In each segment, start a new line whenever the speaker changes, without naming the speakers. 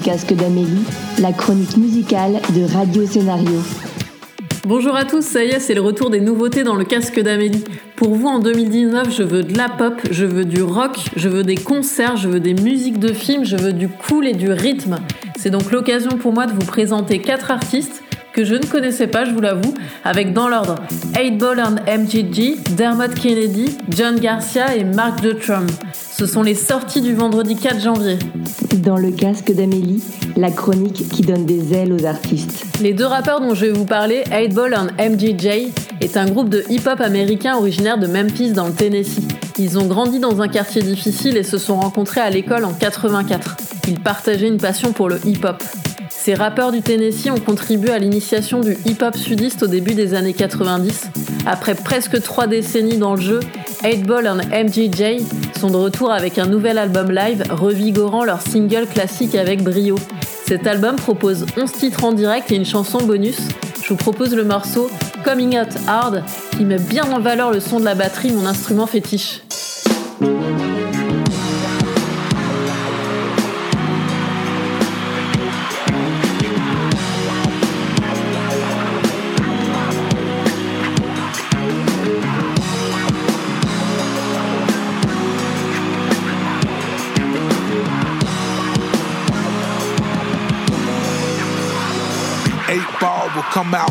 casque d'Amélie, la chronique musicale de Radio Scénario.
Bonjour à tous, ça y est, c'est le retour des nouveautés dans le casque d'Amélie. Pour vous, en 2019, je veux de la pop, je veux du rock, je veux des concerts, je veux des musiques de films, je veux du cool et du rythme. C'est donc l'occasion pour moi de vous présenter quatre artistes que je ne connaissais pas, je vous l'avoue, avec dans l'ordre 8Ball and MGG, Dermot Kennedy, John Garcia et Mark Dutrum. Ce sont les sorties du vendredi 4 janvier.
Dans le casque d'Amélie, la chronique qui donne des ailes aux artistes.
Les deux rappeurs dont je vais vous parler, 8Ball and MGJ, est un groupe de hip-hop américain originaire de Memphis dans le Tennessee. Ils ont grandi dans un quartier difficile et se sont rencontrés à l'école en 84. Ils partageaient une passion pour le hip-hop. Ces rappeurs du Tennessee ont contribué à l'initiation du hip-hop sudiste au début des années 90. Après presque trois décennies dans le jeu, 8Ball et MGJ sont de retour avec un nouvel album live revigorant leur single classique avec brio. Cet album propose 11 titres en direct et une chanson bonus. Je vous propose le morceau Coming Out Hard qui met bien en valeur le son de la batterie, mon instrument fétiche.
Come out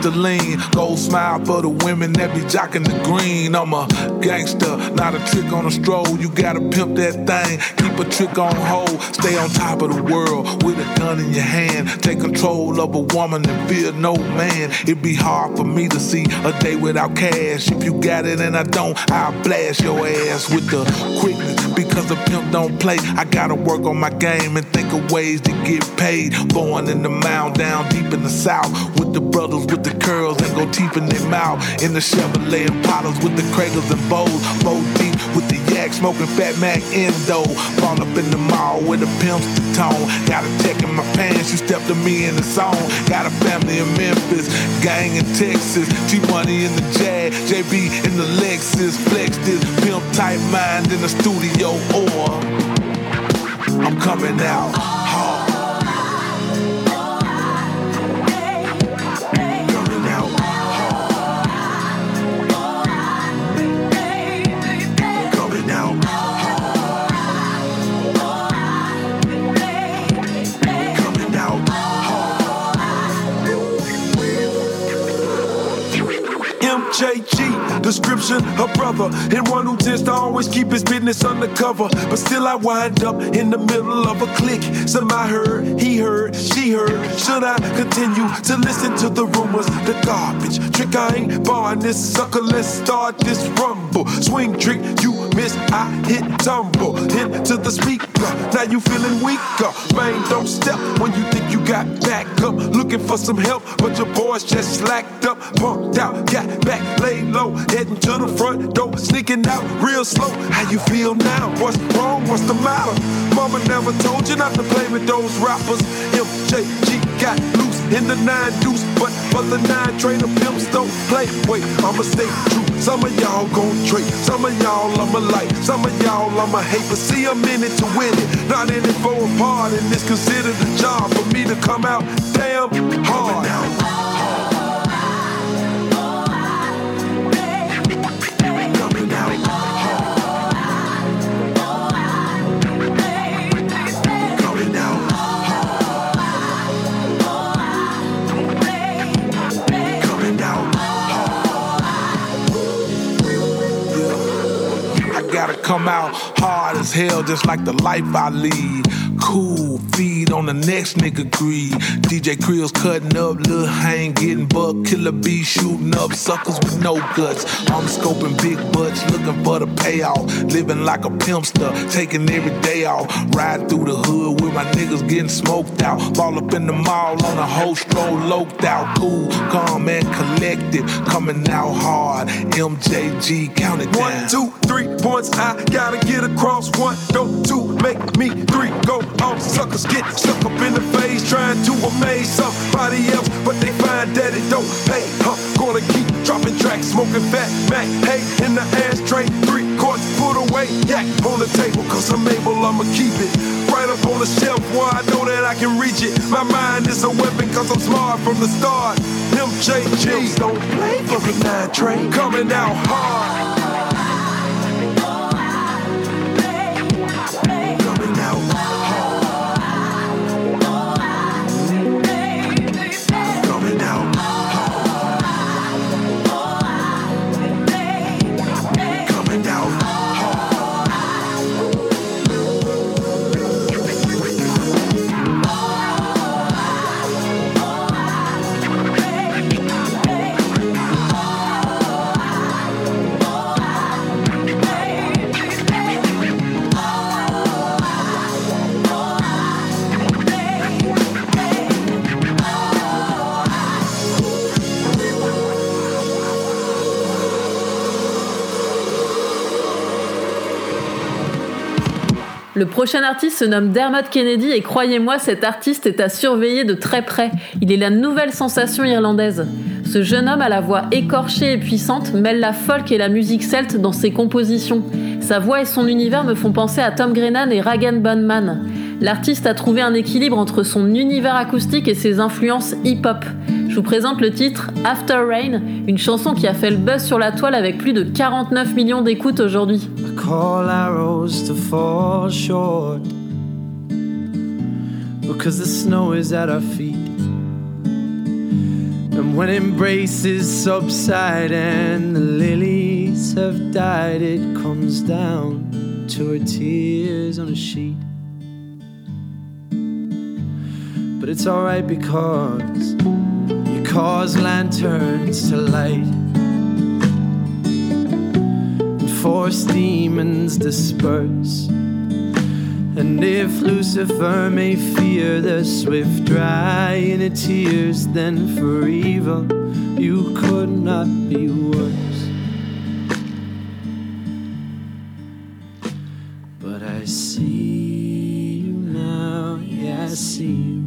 gangster lean. Gold smile for the women that be jocking the green. I'm a gangster, not a trick on a stroll. You gotta pimp that thing, keep a trick on hold. Stay on top of the world with a gun in your hand. Take control of a woman and fear no man. It'd be hard for me to see a day without cash. If you got it and I don't, I'll blast your ass with the quickness. Because the pimp don't play, I gotta work on my game and think of ways to get paid. Born in the mound down deep in the south with the brothers with the curls and go deep in their mouth. In the Chevrolet and Impalas with the cradles and bowls. Bow deep with the yak smoking Fat Mac Endo. Fall up in the mall with the pimps to tone. Got a check in my pants, you stepped to me in the song. Got a family in Memphis, gang in Texas. G Money in the Jag, JB in the Lexus. Flex this pimp type mind in the studio or I'm coming out description, a brother, and one who tends to always keep his business undercover. But still, I wind up in the middle of a clique. Some I heard, he heard, she heard. Should I continue to listen to the rumors, the garbage? Trick, I ain't barring this sucker. Let's start this rumble. Swing trick, you miss, I hit tumble into the speaker. Now you feeling weaker, man. Don't step when you think you got back up. Looking for some help, but your boys just slacked up, punked out, got back, laid low, heading to the front door, sneaking out real slow. How you feel now? What's wrong? What's the matter? Mama never told you not to play with those rappers. MJG got loose in the nine deuce, but the nine trainer pimps don't play. Wait, I'ma stay true. Some of y'all gon' trade, some of y'all I'ma like, some of y'all I'ma hate, but see I'm in it to win it, not in it for a part, and it's considered a job for me to come out damn hard. Come out hard as hell, just like the life I lead. Cool, feed on the next nigga greed. DJ Creel's cutting up, Lil Hang getting buck, Killer B shooting up suckers with no guts. I'm scoping big butts, looking for the payoff. Living like a pimpster, taking every day off. Ride through the hood with my niggas getting smoked out. Fall up in the mall on a whole stroll, loped out. Cool, calm and collected, coming out hard. MJG, count it down. One, two, three points I gotta get across. One, go, two, make me three, go all suckers get stuck up in the face, trying to amaze somebody else, but they find that it don't pay. Huh? Gonna keep dropping tracks, smoking fat Mac. Hey, in the ashtray, three quarts put away. Yak on the table, cause I'm able, I'ma keep it
right up on the shelf where I know that I can reach it. My mind is a weapon cause I'm smart from the start. Pimp JG, don't play for the nine train. Coming out hard.
Le prochain artiste se nomme Dermot Kennedy et croyez-moi, cet artiste est à surveiller de très près. Il est la nouvelle sensation irlandaise. Ce jeune homme à la voix écorchée et puissante mêle la folk et la musique celte dans ses compositions. Sa voix et son univers me font penser à Tom Grennan et Ragan Bunman. L'artiste a trouvé un équilibre entre son univers acoustique et ses influences hip-hop. Je vous présente le titre After Rain, une chanson qui a fait le buzz sur la toile avec plus de 49 millions d'écoutes aujourd'hui.
Call arrows to fall short because the snow is at our feet. And when embraces subside and the lilies have died, it comes down to her tears on a sheet. But it's alright because you cause lanterns to light force demons disperse. And if Lucifer may fear the swift drying of tears, then for evil you could not be worse. But I see you now, yeah, I see you.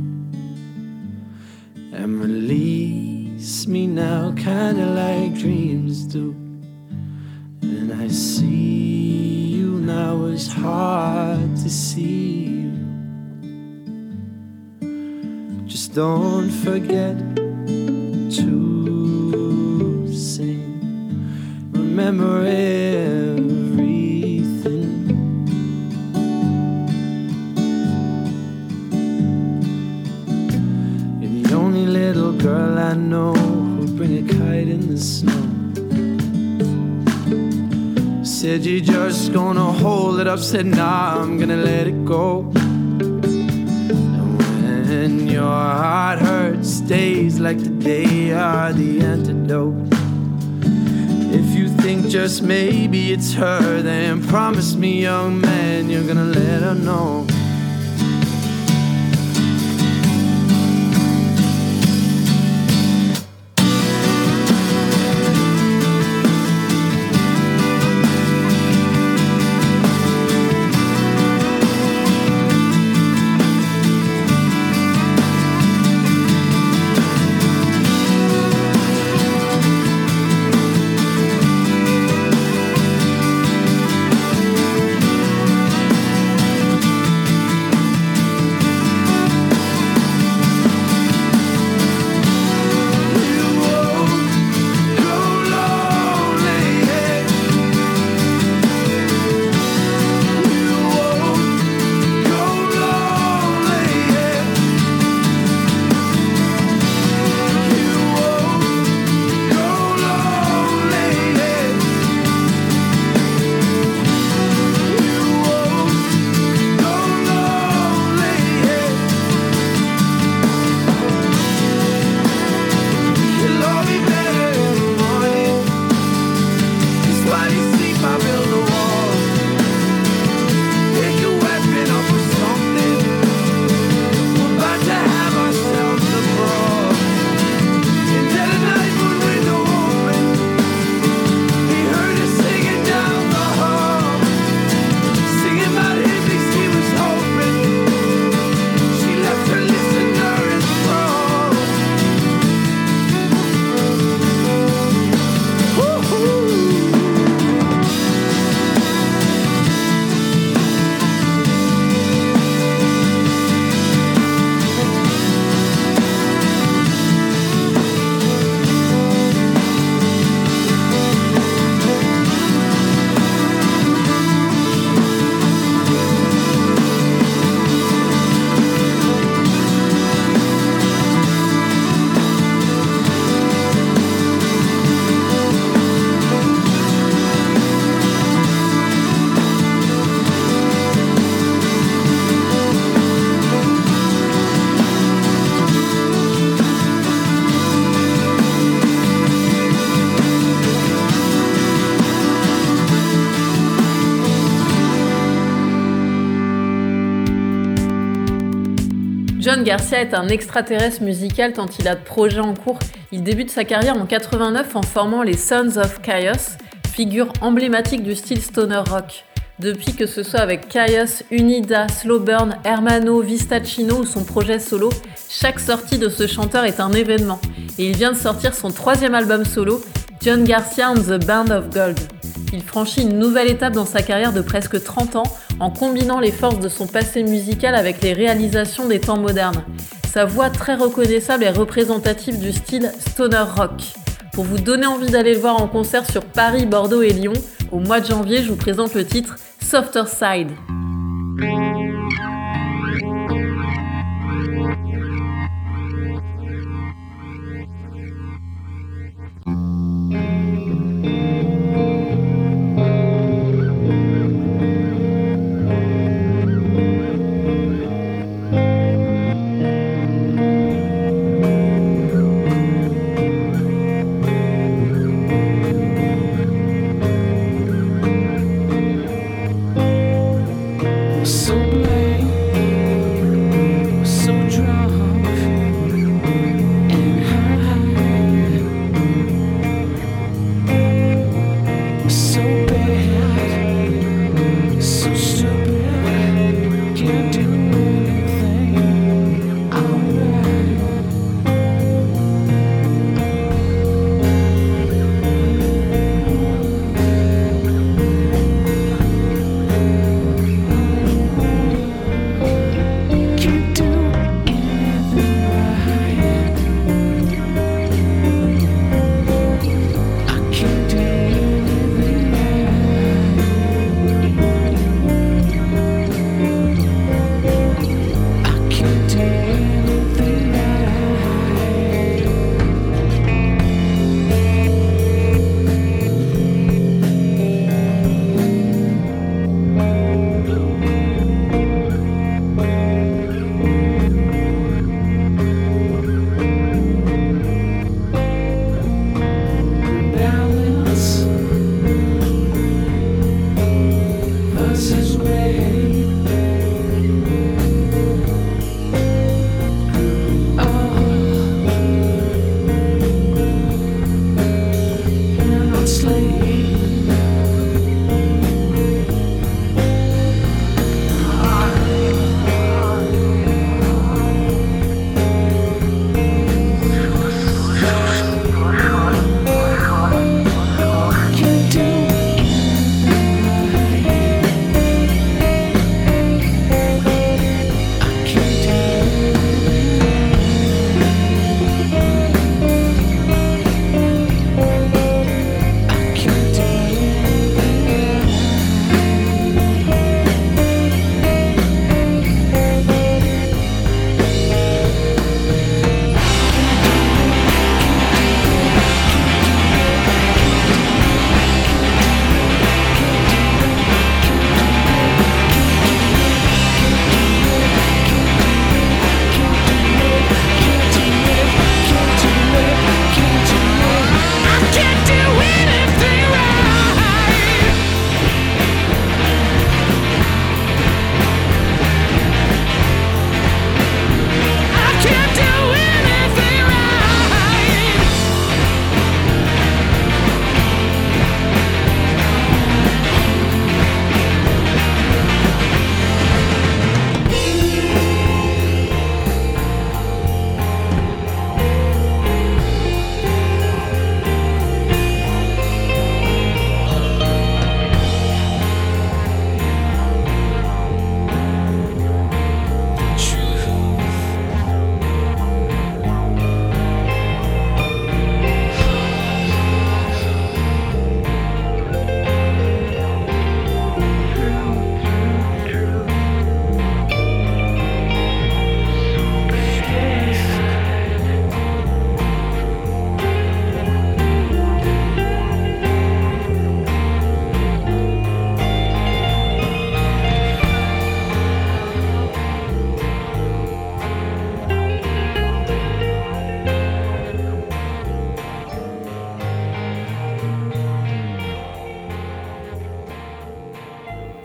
And release me now, kinda like dreams do. Just don't forget to sing. Remember everything. You're the only little girl I know who'd bring a kite in the snow. Said you're just gonna hold it up, said nah, I'm gonna let it go. Your heart hurts, days like today are the antidote. If you think just maybe it's her, then promise me, young man, you're gonna let her know.
John Garcia est un extraterrestre musical tant il a de projets en cours. Il débute sa carrière en 89 en formant les Sons of Chaos, figure emblématique du style stoner rock. Depuis que ce soit avec Chaos, Unida, Slowburn, Hermano, Vistacino ou son projet solo, chaque sortie de ce chanteur est un événement. Et il vient de sortir son troisième album solo, John Garcia and the Band of Gold. Il franchit une nouvelle étape dans sa carrière de presque 30 ans en combinant les forces de son passé musical avec les réalisations des temps modernes. Sa voix très reconnaissable est représentative du style stoner rock. Pour vous donner envie d'aller le voir en concert sur Paris, Bordeaux et Lyon, au mois de janvier, je vous présente le titre Softer Side.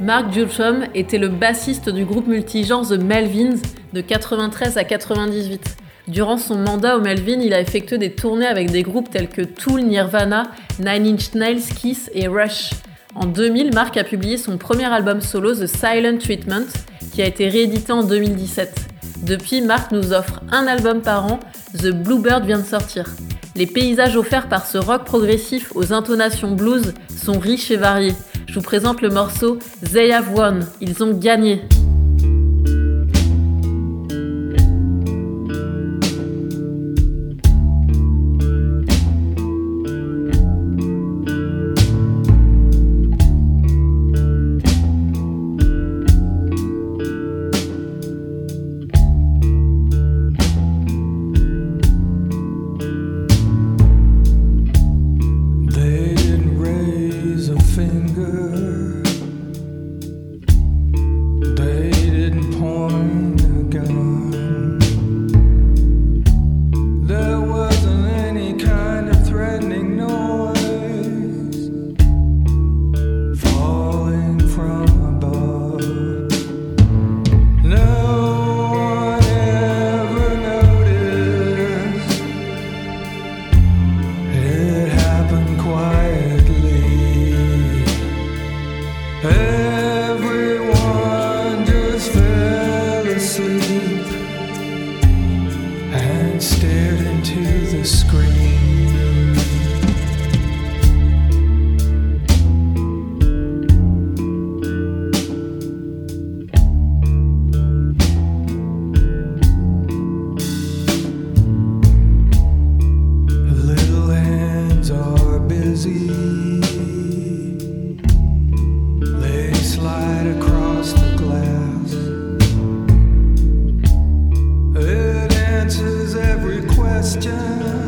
Mark Julsham était le bassiste du groupe multigenre The Melvins de 93 à 98. Durant son mandat au Melvin, il a effectué des tournées avec des groupes tels que Tool, Nirvana, Nine Inch Nails, Kiss et Rush. En 2000, Mark a publié son premier album solo, The Silent Treatment, qui a été réédité en 2017. Depuis, Mark nous offre un album par an, The Bluebird vient de sortir. Les paysages offerts par ce rock progressif aux intonations blues sont riches et variés. Vous présente le morceau They Have Won, ils ont gagné.
Dans le